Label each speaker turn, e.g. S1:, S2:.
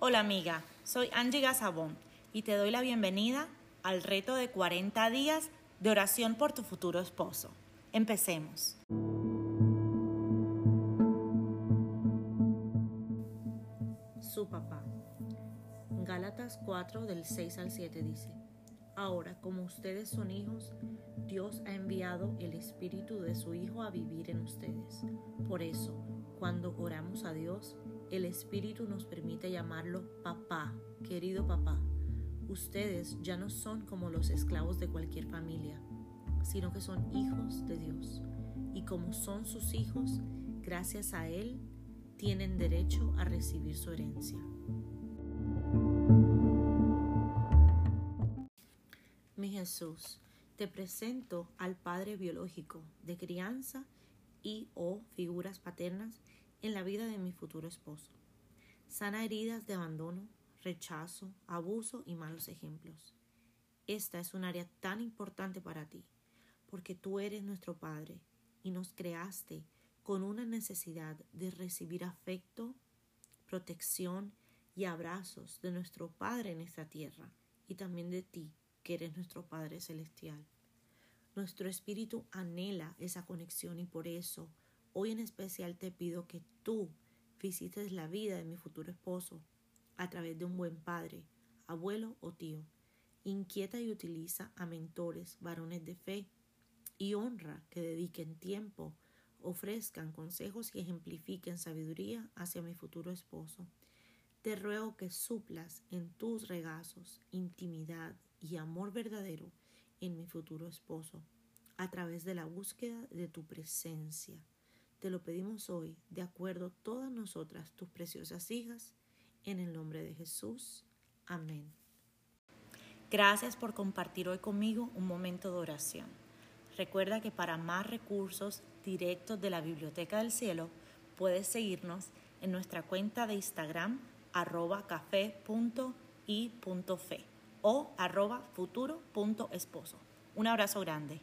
S1: Hola amiga, soy Angie Gazabón y te doy la bienvenida al reto de 40 días de oración por tu futuro esposo. Empecemos. Su papá. Gálatas 4 del 6 al 7 dice, Ahora, como ustedes son hijos, Dios ha enviado el Espíritu de su Hijo a vivir en ustedes. Por eso, cuando oramos a Dios, el Espíritu nos permite llamarlo papá, querido papá. Ustedes ya no son como los esclavos de cualquier familia, sino que son hijos de Dios. Y como son sus hijos, gracias a Él, tienen derecho a recibir su herencia. Mi Jesús, te presento al Padre biológico de crianza y o figuras paternas en la vida de mi futuro esposo. Sana heridas de abandono, rechazo, abuso y malos ejemplos. Esta es un área tan importante para ti, porque tú eres nuestro Padre y nos creaste con una necesidad de recibir afecto, protección y abrazos de nuestro Padre en esta tierra y también de ti, que eres nuestro Padre Celestial. Nuestro espíritu anhela esa conexión y por eso Hoy en especial te pido que tú visites la vida de mi futuro esposo a través de un buen padre, abuelo o tío. Inquieta y utiliza a mentores, varones de fe y honra que dediquen tiempo, ofrezcan consejos y ejemplifiquen sabiduría hacia mi futuro esposo. Te ruego que suplas en tus regazos intimidad y amor verdadero en mi futuro esposo a través de la búsqueda de tu presencia. Te lo pedimos hoy, de acuerdo todas nosotras, tus preciosas hijas, en el nombre de Jesús. Amén. Gracias por compartir hoy conmigo un momento de oración. Recuerda que para más recursos directos de la Biblioteca del Cielo, puedes seguirnos en nuestra cuenta de Instagram arroba café.i.fe o arroba futuro.esposo. Un abrazo grande.